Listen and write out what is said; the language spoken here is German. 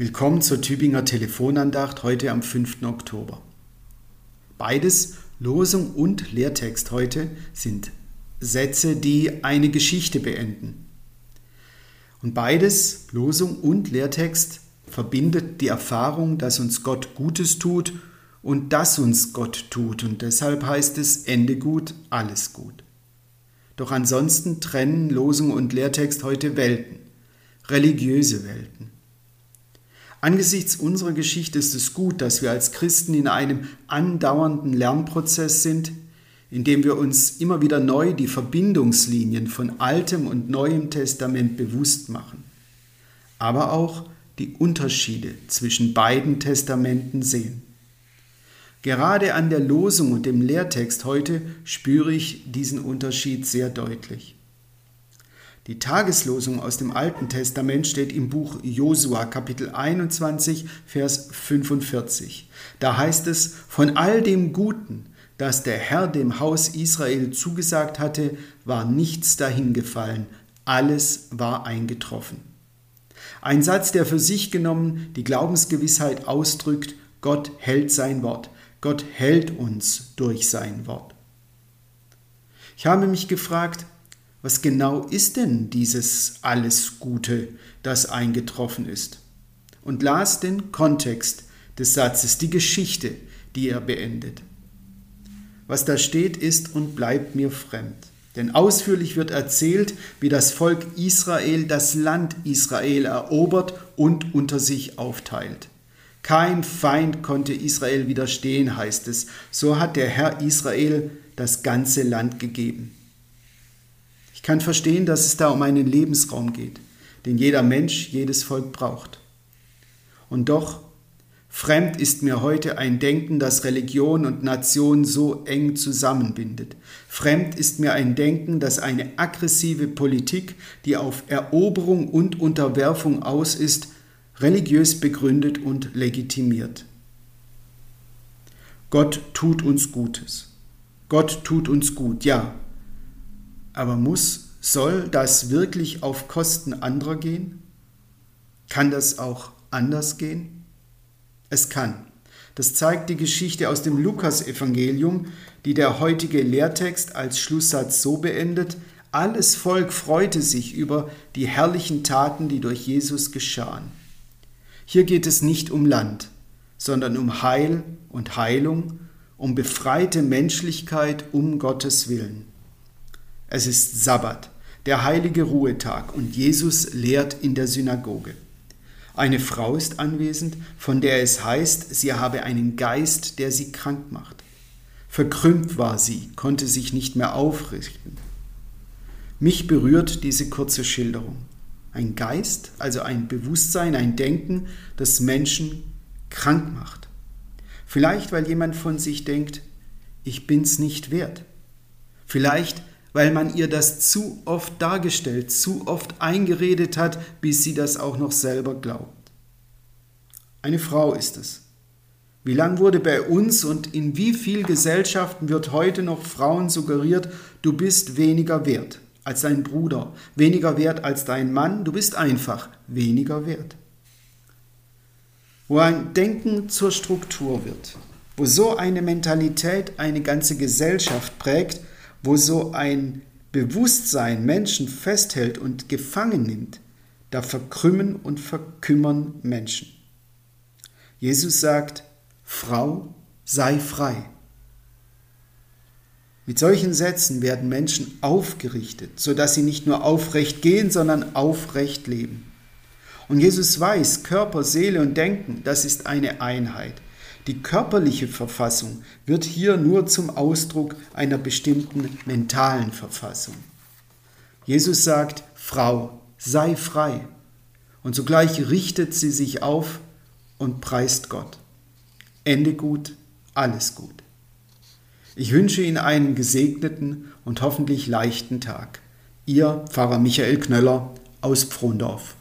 Willkommen zur Tübinger Telefonandacht heute am 5. Oktober. Beides, Losung und Lehrtext heute, sind Sätze, die eine Geschichte beenden. Und beides, Losung und Lehrtext, verbindet die Erfahrung, dass uns Gott Gutes tut und dass uns Gott tut. Und deshalb heißt es Ende gut, alles gut. Doch ansonsten trennen Losung und Lehrtext heute Welten, religiöse Welten. Angesichts unserer Geschichte ist es gut, dass wir als Christen in einem andauernden Lernprozess sind, in dem wir uns immer wieder neu die Verbindungslinien von Altem und Neuem Testament bewusst machen, aber auch die Unterschiede zwischen beiden Testamenten sehen. Gerade an der Losung und dem Lehrtext heute spüre ich diesen Unterschied sehr deutlich. Die Tageslosung aus dem Alten Testament steht im Buch Josua Kapitel 21 Vers 45. Da heißt es, von all dem Guten, das der Herr dem Haus Israel zugesagt hatte, war nichts dahingefallen, alles war eingetroffen. Ein Satz, der für sich genommen die Glaubensgewissheit ausdrückt, Gott hält sein Wort, Gott hält uns durch sein Wort. Ich habe mich gefragt, was genau ist denn dieses alles Gute, das eingetroffen ist? Und las den Kontext des Satzes, die Geschichte, die er beendet. Was da steht, ist und bleibt mir fremd. Denn ausführlich wird erzählt, wie das Volk Israel das Land Israel erobert und unter sich aufteilt. Kein Feind konnte Israel widerstehen, heißt es. So hat der Herr Israel das ganze Land gegeben. Ich kann verstehen, dass es da um einen Lebensraum geht, den jeder Mensch, jedes Volk braucht. Und doch, fremd ist mir heute ein Denken, das Religion und Nation so eng zusammenbindet. Fremd ist mir ein Denken, das eine aggressive Politik, die auf Eroberung und Unterwerfung aus ist, religiös begründet und legitimiert. Gott tut uns Gutes. Gott tut uns gut, ja, aber muss, soll das wirklich auf Kosten anderer gehen? Kann das auch anders gehen? Es kann. Das zeigt die Geschichte aus dem Lukasevangelium, die der heutige Lehrtext als Schlusssatz so beendet, alles Volk freute sich über die herrlichen Taten, die durch Jesus geschahen. Hier geht es nicht um Land, sondern um Heil und Heilung, um befreite Menschlichkeit um Gottes Willen. Es ist Sabbat, der heilige Ruhetag, und Jesus lehrt in der Synagoge. Eine Frau ist anwesend, von der es heißt, sie habe einen Geist, der sie krank macht. Verkrümmt war sie, konnte sich nicht mehr aufrichten. Mich berührt diese kurze Schilderung. Ein Geist, also ein Bewusstsein, ein Denken, das Menschen krank macht. Vielleicht, weil jemand von sich denkt, ich bin's nicht wert. Vielleicht, weil man ihr das zu oft dargestellt, zu oft eingeredet hat, bis sie das auch noch selber glaubt. Eine Frau ist es. Wie lang wurde bei uns und in wie vielen Gesellschaften wird heute noch Frauen suggeriert, du bist weniger wert als dein Bruder, weniger wert als dein Mann, du bist einfach weniger wert. Wo ein Denken zur Struktur wird, wo so eine Mentalität eine ganze Gesellschaft prägt, wo so ein Bewusstsein Menschen festhält und gefangen nimmt, da verkrümmen und verkümmern Menschen. Jesus sagt, Frau, sei frei. Mit solchen Sätzen werden Menschen aufgerichtet, sodass sie nicht nur aufrecht gehen, sondern aufrecht leben. Und Jesus weiß, Körper, Seele und Denken, das ist eine Einheit. Die körperliche Verfassung wird hier nur zum Ausdruck einer bestimmten mentalen Verfassung. Jesus sagt, Frau, sei frei. Und sogleich richtet sie sich auf und preist Gott. Ende gut, alles gut. Ich wünsche Ihnen einen gesegneten und hoffentlich leichten Tag. Ihr Pfarrer Michael Knöller aus Pfrondorf.